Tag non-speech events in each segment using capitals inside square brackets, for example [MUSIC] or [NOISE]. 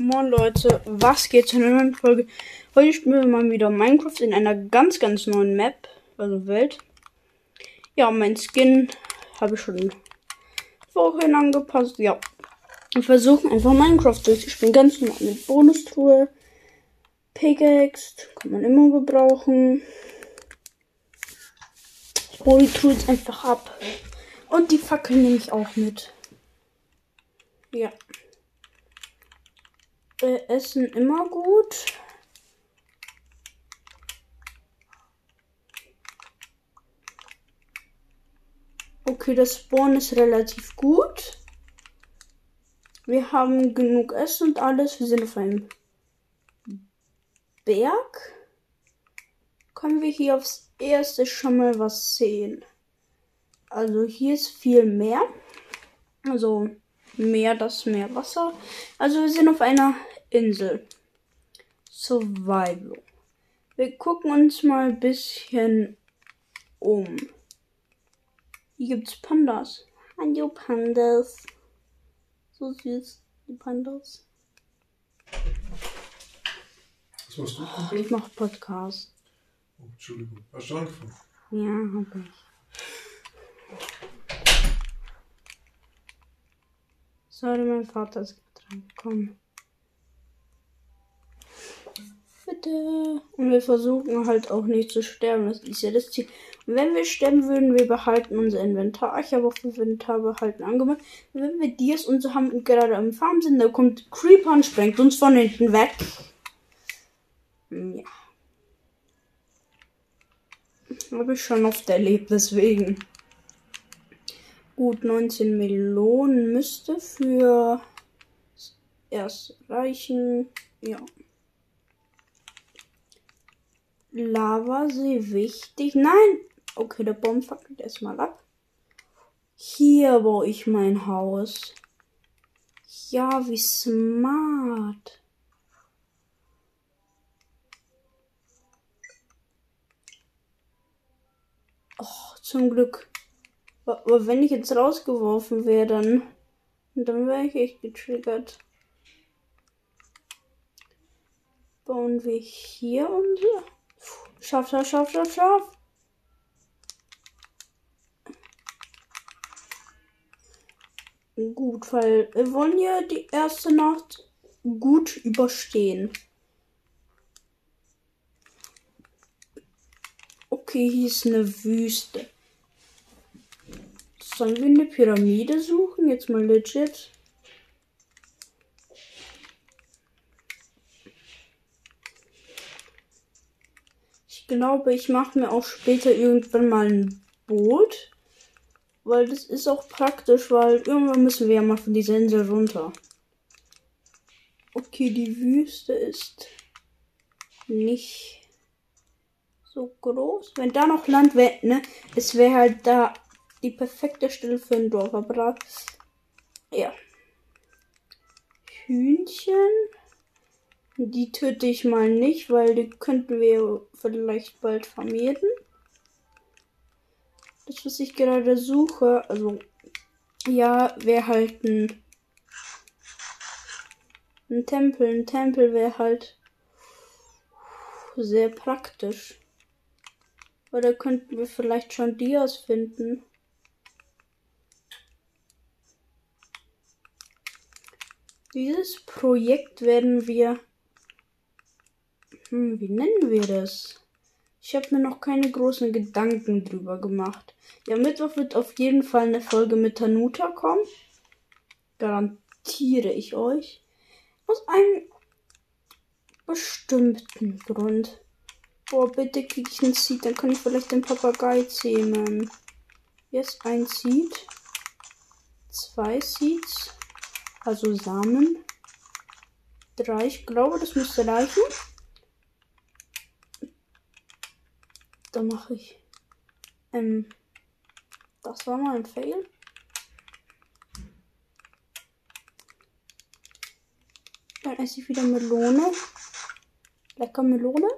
Moin Leute, was geht zu einer neuen Folge? Heute spielen wir mal wieder Minecraft in einer ganz, ganz neuen Map, also Welt. Ja, mein Skin habe ich schon vorhin angepasst. Ja, wir versuchen einfach Minecraft durchzuspielen. Ganz normal mit Bonustruhe. Pickaxe kann man immer gebrauchen. Ich hole die Tools einfach ab. Und die Fackel nehme ich auch mit. Ja. Äh, Essen immer gut. Okay, das Spawn ist relativ gut. Wir haben genug Essen und alles. Wir sind auf einem Berg. Können wir hier aufs erste schon mal was sehen? Also hier ist viel mehr. Also Meer, das Meerwasser. Also wir sind auf einer Insel. Survival. Wir gucken uns mal ein bisschen um. Hier gibt's Pandas. Hallo Pandas. So süß, die Pandas. Was machst du? Oh, ich mach Podcast. Oh, Entschuldigung. Hast du angefangen? Ja, hab ich. Sorry, mein Vater ist gerade reingekommen. Bitte. Und wir versuchen halt auch nicht zu sterben. Das ist ja das Ziel. Und wenn wir sterben würden, wir behalten unser Inventar. Ich habe auch Inventar behalten angemacht. Und wenn wir dies und so haben und gerade am Farm sind, da kommt Creeper und sprengt uns von hinten weg. Ja. Habe ich schon oft erlebt, deswegen. Gut, 19 Melonen müsste für erst reichen. Ja. Lavasee wichtig. Nein! Okay, der Baum fackelt erstmal ab. Hier baue ich mein Haus. Ja, wie smart. Oh, zum Glück. Aber wenn ich jetzt rausgeworfen wäre, dann, dann wäre ich echt getriggert. Bauen wir hier unser. Schaff, schaff, schaff, schaff, schaff. Gut, weil wir wollen ja die erste Nacht gut überstehen. Okay, hier ist eine Wüste. Sollen wir eine Pyramide suchen? Jetzt mal legit. Ich glaube, ich mache mir auch später irgendwann mal ein Boot. Weil das ist auch praktisch, weil irgendwann müssen wir ja mal von dieser Insel runter. Okay, die Wüste ist nicht so groß. Wenn da noch Land wäre, ne? Es wäre halt da die perfekte Stelle für ein Dorf. Aber ja. Hühnchen. Die töte ich mal nicht, weil die könnten wir vielleicht bald vermehren. Das, was ich gerade suche, also ja, wäre halt ein, ein Tempel. Ein Tempel wäre halt sehr praktisch. Oder könnten wir vielleicht schon Dias finden. Dieses Projekt werden wir. Hm, wie nennen wir das? Ich habe mir noch keine großen Gedanken drüber gemacht. Ja, Mittwoch wird auf jeden Fall eine Folge mit Tanuta kommen. Garantiere ich euch. Aus einem bestimmten Grund. Boah, bitte krieg ich einen Seed, dann kann ich vielleicht den Papagei zähmen. Jetzt ein Seed. Zwei Seeds. Also Samen. Drei, ich glaube, das müsste reichen. Da mache ich. Ähm. Das war mal ein Fail. Dann esse ich wieder Melone. Lecker Melone.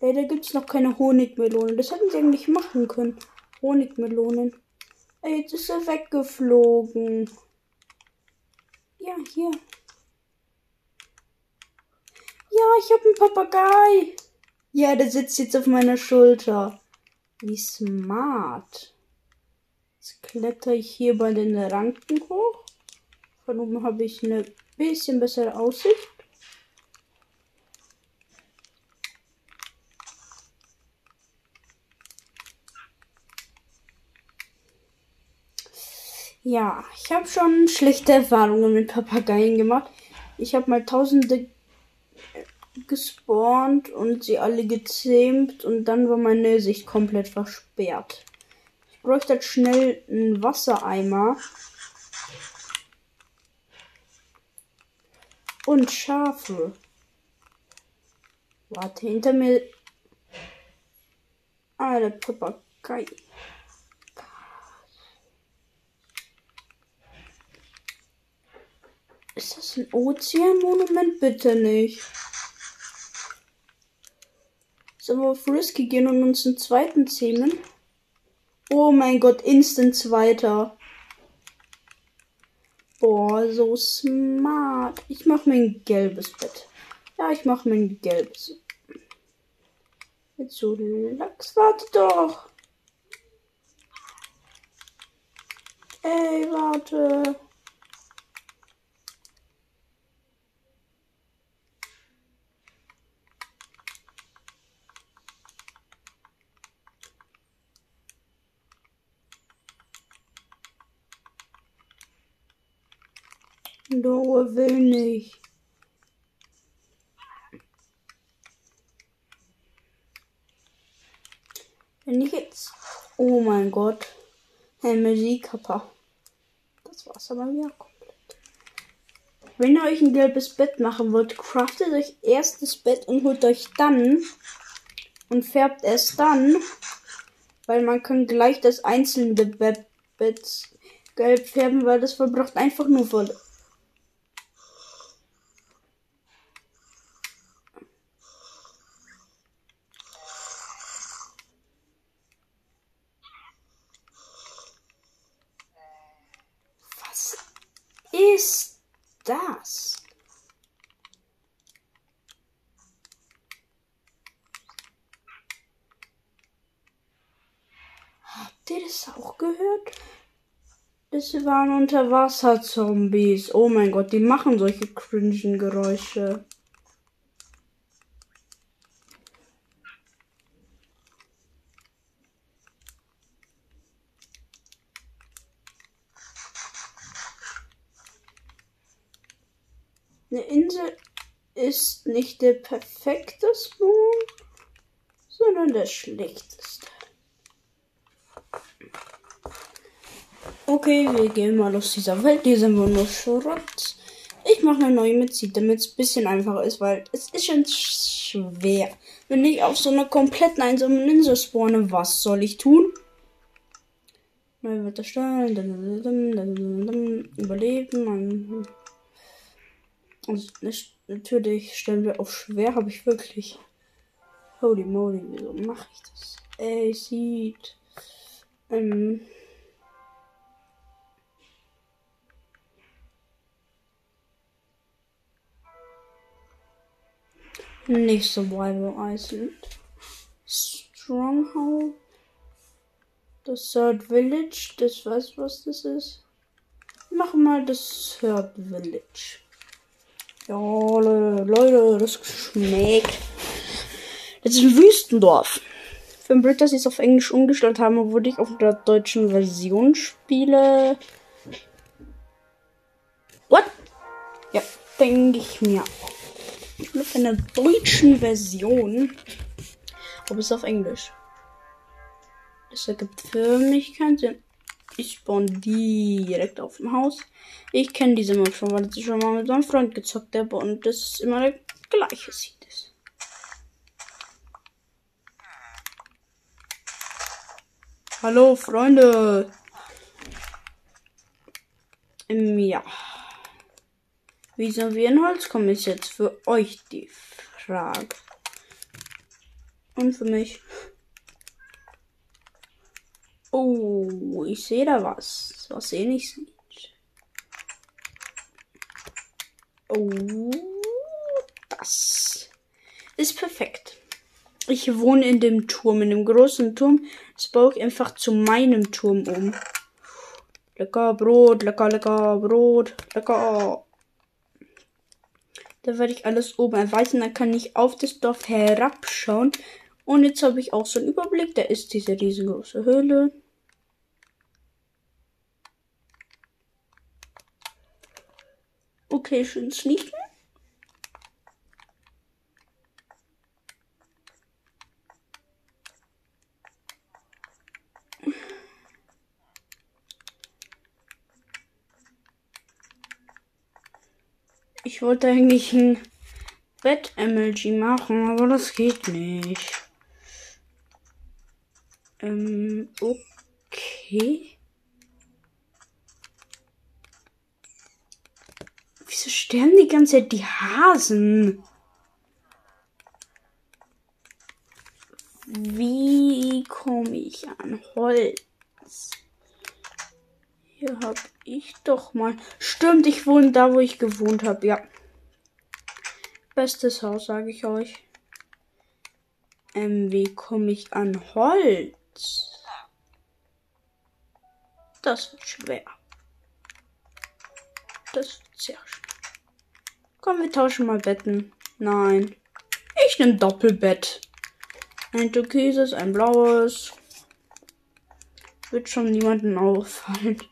Leider gibt es noch keine Honigmelone. Das hätten sie eigentlich machen können. Honigmelonen. Jetzt ist er weggeflogen. Ja, hier. Ja, ich habe einen Papagei. Ja, der sitzt jetzt auf meiner Schulter. Wie smart. Jetzt kletter ich hier bei den Ranken hoch. Von oben habe ich eine bisschen bessere Aussicht. Ja, ich habe schon schlechte Erfahrungen mit Papageien gemacht. Ich habe mal tausende gespawnt und sie alle gezähmt und dann war meine Sicht komplett versperrt. Ich bräuchte halt schnell einen Wassereimer. Und Schafe. Warte, hinter mir. Ah, der Papagei. Ist das ein Ozeanmonument? Bitte nicht. Sollen wir auf Risky gehen und uns einen zweiten zähmen? Oh mein Gott, instant zweiter. Boah, so smart. Ich mach mir ein gelbes Bett. Ja, ich mach mir ein gelbes. Jetzt so Lachs, warte doch. Ey, warte. Noah will nicht. Wenn ich jetzt. Oh mein Gott. Hey, Musikkapper. Das war's aber wieder komplett. Wenn ihr euch ein gelbes Bett machen wollt, craftet euch erst das Bett und holt euch dann und färbt es dann, weil man kann gleich das einzelne Bett, gelb färben, weil das verbraucht einfach nur voll ist das? Habt ihr das auch gehört? Das waren Unterwasser-Zombies. Oh mein Gott, die machen solche cringen Geräusche. Eine Insel ist nicht der perfekte Spawn, sondern der schlechteste. Okay, wir gehen mal aus dieser Welt. Hier sind wir nur Schrott. Ich mache eine neue mit Seed, damit es ein bisschen einfacher ist, weil es ist schon schwer. Wenn ich auf so einer kompletten einsamen Insel spawne, was soll ich tun? Mal wird erstellen, überleben, und natürlich stellen wir auf schwer, habe ich wirklich. Holy moly, wieso mache ich das? Ey, sieht. Ähm. Nicht Survival Island. Stronghold. Das Third Village. Das weiß, was das ist. Mach mal das Third Village. Ja, Leute, das schmeckt. Das ist ein Wüstendorf. Für ein Blöd, dass sie es auf Englisch umgestellt haben, obwohl ich auf der deutschen Version spiele. What? Ja, denke ich mir. Ich bin auf einer deutschen Version. Aber es auf Englisch. Das ergibt für mich keinen Sinn. Ich spawn direkt auf dem Haus. Ich kenne diese Map schon, weil ich schon mal mit meinem Freund gezockt habe und das ist immer der gleiche sieht es. Hallo Freunde. Ähm, ja. Wie sollen wir in Holz kommen, ist jetzt für euch die Frage. Und für mich. Oh, ich sehe da was. Was sehe ich nicht. Oh, das. ist perfekt. Ich wohne in dem Turm, in dem großen Turm. Das baue ich einfach zu meinem Turm um. Lecker Brot, lecker, lecker Brot, lecker. Da werde ich alles oben erweitern. Dann kann ich auf das Dorf herabschauen. Und jetzt habe ich auch so einen Überblick. Da ist diese riesengroße Höhle. Schön sneaken. Ich wollte eigentlich ein Bett-MLG machen, aber das geht nicht. Ähm, okay. Wieso sterben die ganze Zeit die Hasen? Wie komme ich an Holz? Hier hab ich doch mal. Stimmt, ich wohne da, wo ich gewohnt habe. Ja. Bestes Haus, sage ich euch. Ähm, wie komme ich an Holz? Das wird schwer. Das wird sehr schwer. Komm, wir tauschen mal Betten. Nein. Ich nehme Doppelbett. Ein türkises, ein blaues. Wird schon niemanden auffallen.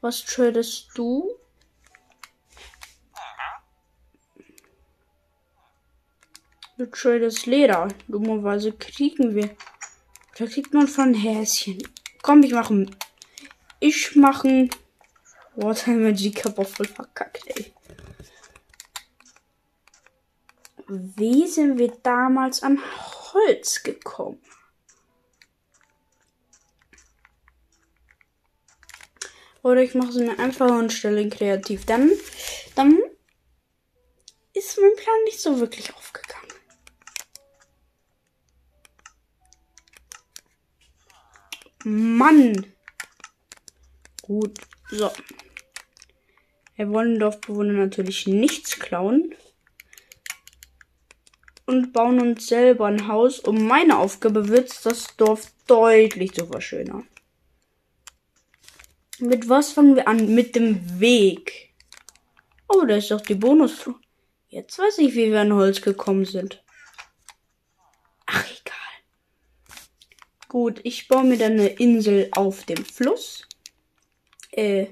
Was tradest du? Du tradest Leder. Dummerweise kriegen wir. Da kriegt man von Häschen. Komm, ich mache. Ich mache. Water Magic hab auch voll verkackt, ey. Wie sind wir damals an Holz gekommen? Oder ich mache es mir einfach und stelle kreativ. Dann, dann ist mein Plan nicht so wirklich aufgegangen. Mann. Gut, so. Wir wollen Dorfbewohner natürlich nichts klauen. Und bauen uns selber ein Haus. Und meine Aufgabe wird das Dorf deutlich zu verschönern. Mit was fangen wir an? Mit dem Weg. Oh, da ist doch die bonus. Jetzt weiß ich, wie wir an Holz gekommen sind. Ach, egal. Gut, ich baue mir dann eine Insel auf dem Fluss. Äh,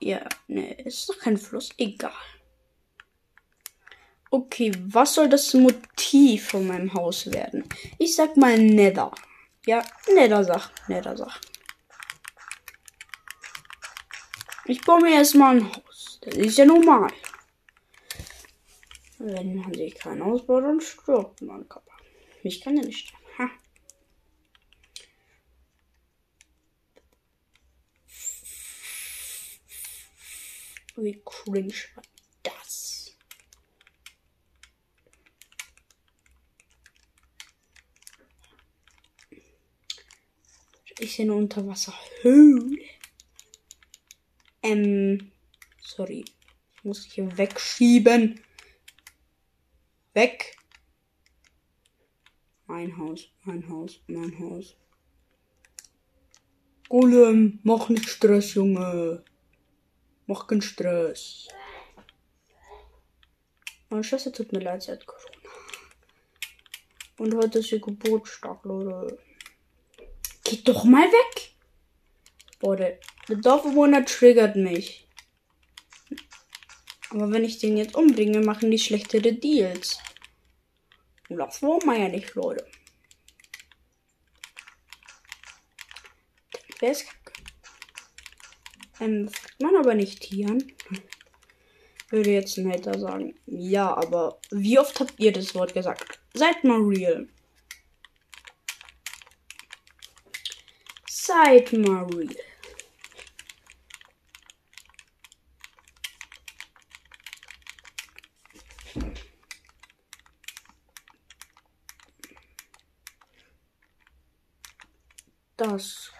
ja, ne, ist doch kein Fluss. Egal. Okay, was soll das Motiv von meinem Haus werden? Ich sag mal Nether. Ja, Nether-Sachen, Nether-Sachen. Ich baue mir erstmal ein Haus. Das ist ja normal. Wenn man sich kein Haus baut, dann stirbt man kaputt. Ich kann ja nicht. Ha. Wie cringe war das? Ich sehe eine Unterwasserhöhle. Ähm, sorry. Ich muss hier wegschieben. Weg. Mein Haus, mein Haus, mein Haus. Golem, mach nicht Stress, Junge. Mach keinen Stress. Meine Schwester tut mir leid, sie hat Corona. Und heute ist ihr Geburtstag, Leute. Geht doch mal weg. Boah, der, Dorfbewohner triggert mich. Aber wenn ich den jetzt umbringe, machen die schlechtere Deals. Und das wollen wir ja nicht, Leute. Wer ist? Ähm, man aber nicht Tieren. [LAUGHS] Würde jetzt ein Hater sagen. Ja, aber wie oft habt ihr das Wort gesagt? Seid mal real. seid mal. Das,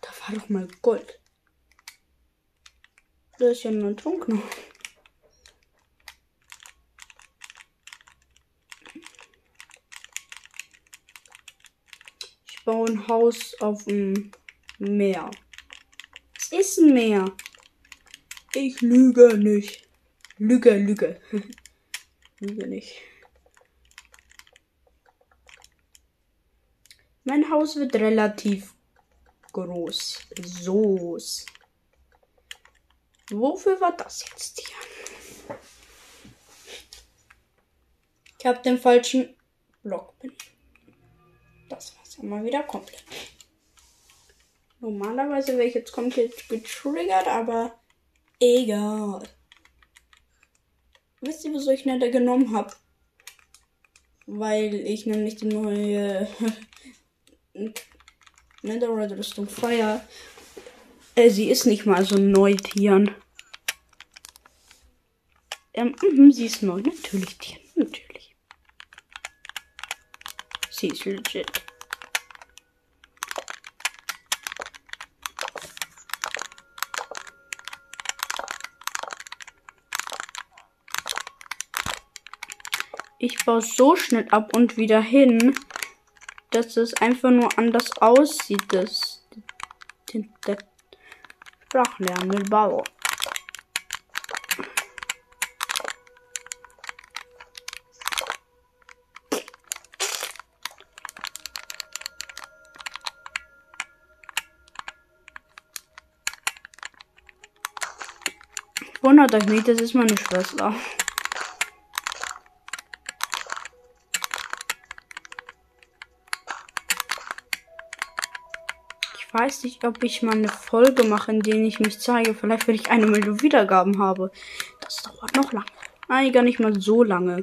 da war doch mal Gold. Das ist ja nur ein Tonknochen. baue ein Haus auf dem Meer. Es ist ein Meer. Ich lüge nicht. Lüge, lüge. [LAUGHS] lüge nicht. Mein Haus wird relativ groß. So's. Wofür war das jetzt hier? Ich habe den falschen Block benutzt. Das war's ja mal wieder komplett. Normalerweise wäre ich jetzt komplett getriggert, aber egal. Wisst ihr, wieso ich Nether genommen habe? Weil ich nämlich die neue [LAUGHS] Netherite-Rüstung feier. Äh, sie ist nicht mal so neu, Tieren. Ähm, mh, sie ist neu. Natürlich, Tieren. Natürlich. Sie ist legit. Ich baue so schnell ab und wieder hin, dass es einfach nur anders aussieht, das, der sprachlernende Bau. Wundert euch nicht, das ist meine Schwester. Ich weiß nicht, ob ich mal eine Folge mache, in der ich mich zeige. Vielleicht, wenn ich eine Million Wiedergaben habe. Das dauert noch lange. Nein, gar nicht mal so lange.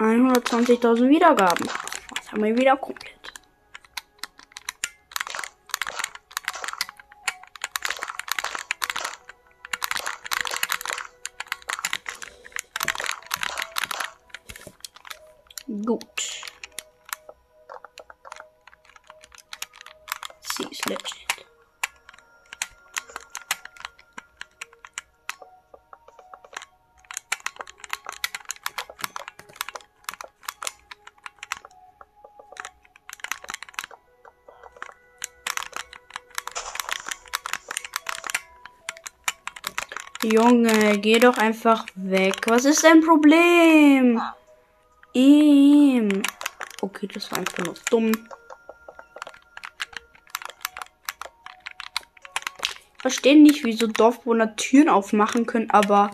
120.000 Wiedergaben. Das haben wir wieder komplett. Gut. Sie ist legit. Junge, geh doch einfach weg. Was ist dein Problem? Ihm. Okay, das war einfach nur dumm. Verstehe nicht, wieso Dorfbewohner Türen aufmachen können, aber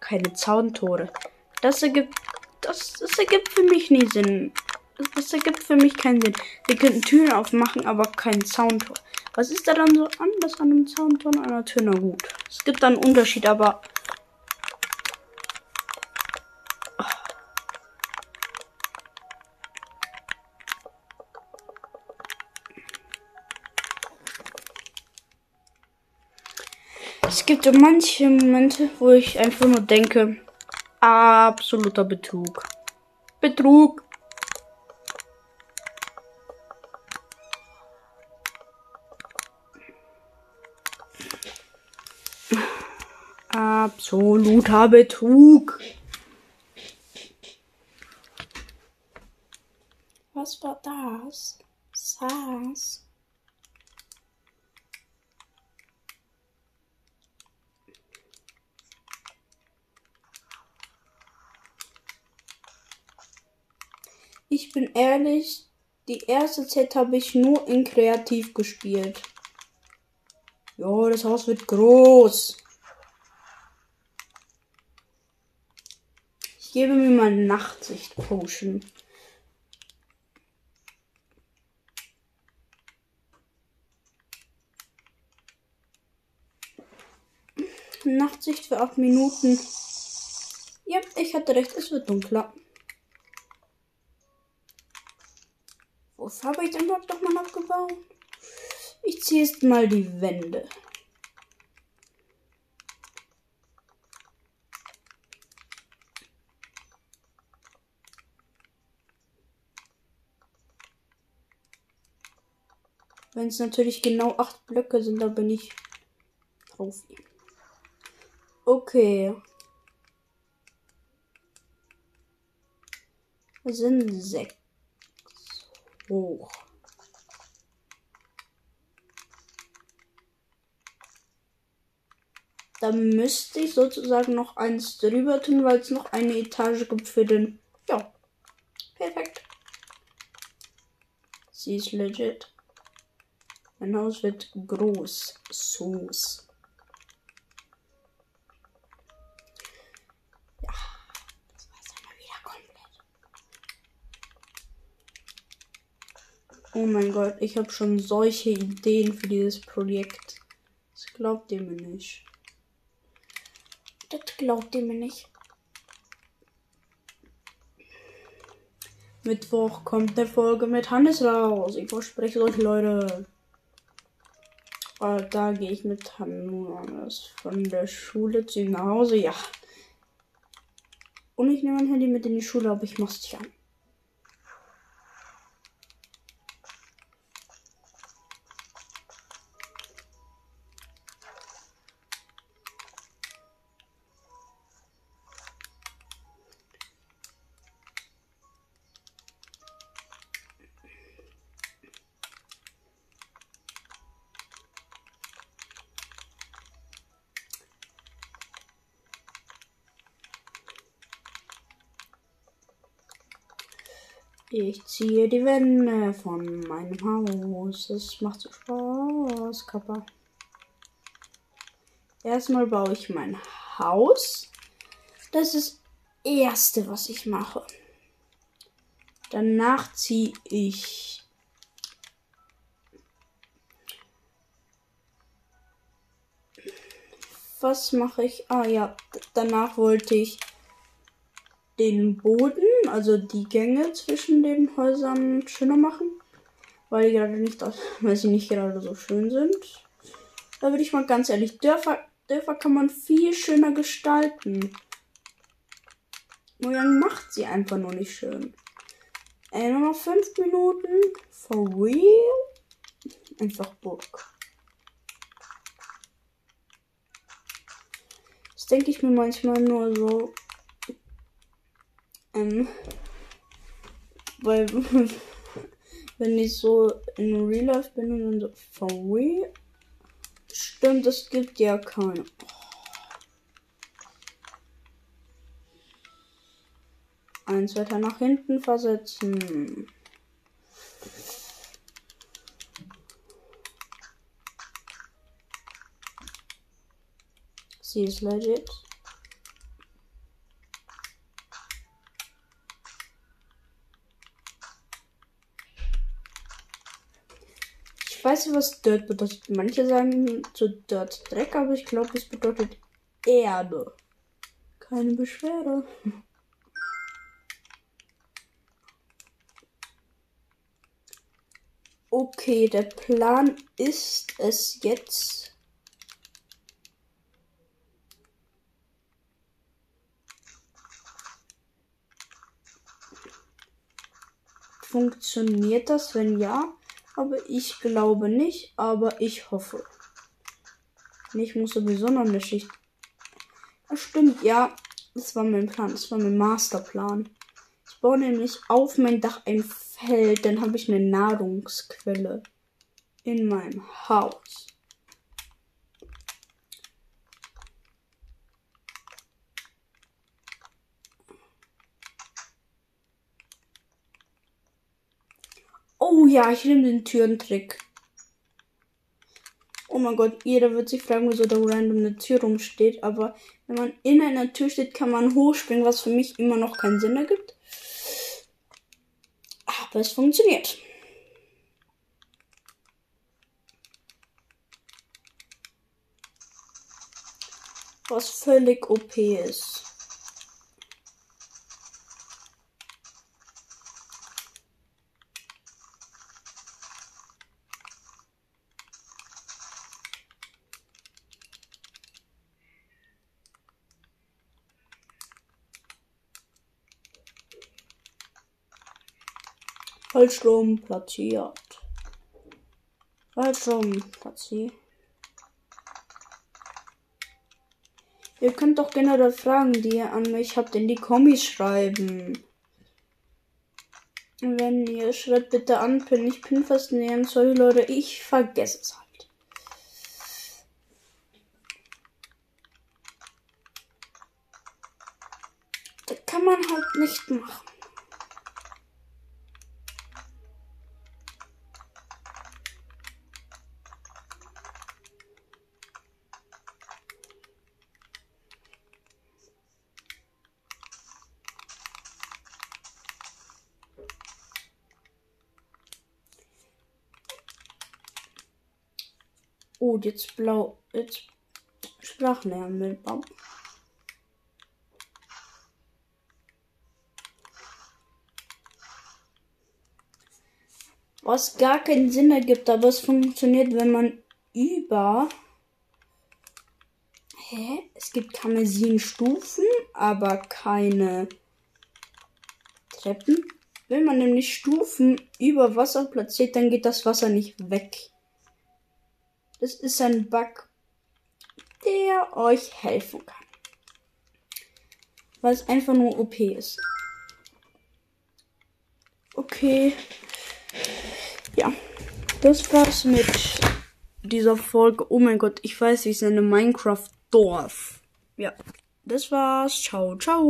keine Zauntore. Das ergibt, das, das ergibt für mich nie Sinn. Das, das ergibt für mich keinen Sinn. Sie könnten Türen aufmachen, aber kein Zauntor. Was ist da dann so anders an einem Zauntor und einer Tür? Na gut. Es gibt einen Unterschied, aber Es gibt so manche Momente, wo ich einfach nur denke, absoluter Betrug. Betrug. Absoluter Betrug. Was war das? Saß. Ich bin ehrlich, die erste Zeit habe ich nur in kreativ gespielt. Jo, das Haus wird groß. Ich gebe mir mal Nachtsicht Potion. Nachtsicht für 8 Minuten. Ja, ich hatte recht, es wird dunkler. Was habe ich denn dort nochmal abgebaut? Ich ziehe jetzt mal die Wände. Wenn es natürlich genau acht Blöcke sind, dann bin ich Profi. Okay. Es sind sechs. hoch. Da müsste ich sozusagen noch eins drüber tun, weil es noch eine Etage gibt für den. Ja. Perfekt. Sie ist legit. Mein Haus wird groß. Soos. Ja. Das war's einmal wieder komplett. Oh mein Gott, ich habe schon solche Ideen für dieses Projekt. Das glaubt ihr mir nicht. Das glaubt ihr mir nicht. Mittwoch kommt eine Folge mit Hannes raus. Ich verspreche euch, Leute. Äh, da gehe ich mit Hannes von der Schule zu nach Hause. Ja. Und ich nehme mein Handy mit in die Schule, aber ich mach's nicht an. Ich ziehe die Wände von meinem Haus. Es macht so Spaß, Kappa. Erstmal baue ich mein Haus. Das ist das Erste, was ich mache. Danach ziehe ich was mache ich? Ah ja, danach wollte ich den Boden, also die Gänge zwischen den Häusern schöner machen, weil die gerade nicht, [LAUGHS] weil sie nicht gerade so schön sind. Da würde ich mal ganz ehrlich, Dörfer, Dörfer kann man viel schöner gestalten. Mojang macht sie einfach nur nicht schön. Ey, noch fünf Minuten. For real? Einfach Burg. Das denke ich mir manchmal nur so. Ähm, weil, [LAUGHS] wenn ich so in Real Life bin und so, for real? Stimmt, es gibt ja keine. Eins weiter nach hinten versetzen. Sie ist legit. Ich weiß nicht, was Dirt bedeutet. Manche sagen zu Dirt Dreck, aber ich glaube, es bedeutet Erde. Keine Beschwerde. [LAUGHS] Okay, der Plan ist es jetzt. Funktioniert das? Wenn ja, aber ich glaube nicht, aber ich hoffe. Ich muss sowieso noch eine Schicht. Das stimmt, ja. Das war mein Plan. Das war mein Masterplan. Ich baue nämlich auf mein Dach ein Feld, dann habe ich eine Nahrungsquelle in meinem Haus. Oh ja, ich nehme den Türentrick. Oh mein Gott, jeder wird sich fragen, wieso da random eine Tür rumsteht. Aber wenn man in einer Tür steht, kann man hochspringen, was für mich immer noch keinen Sinn ergibt. Aber es funktioniert. Was völlig OP ist. Rum platziert. Rum platziert. Ihr könnt doch generell Fragen, die ihr an mich habt, in die Kommis schreiben. Wenn ihr schreibt, bitte anpinnen. Ich pin fast nähern. Sorry, Leute, ich vergesse es halt. Das kann man halt nicht machen. Oh, jetzt blau. Jetzt Sprachlernen mit Baum. Was gar keinen Sinn ergibt, aber es funktioniert, wenn man über. Hä? Es gibt keine sieben Stufen, aber keine Treppen. Wenn man nämlich Stufen über Wasser platziert, dann geht das Wasser nicht weg. Das ist ein Bug, der euch helfen kann. Weil es einfach nur OP ist. Okay. Ja. Das war's mit dieser Folge. Oh mein Gott, ich weiß, ich nenne Minecraft Dorf. Ja. Das war's. Ciao, ciao.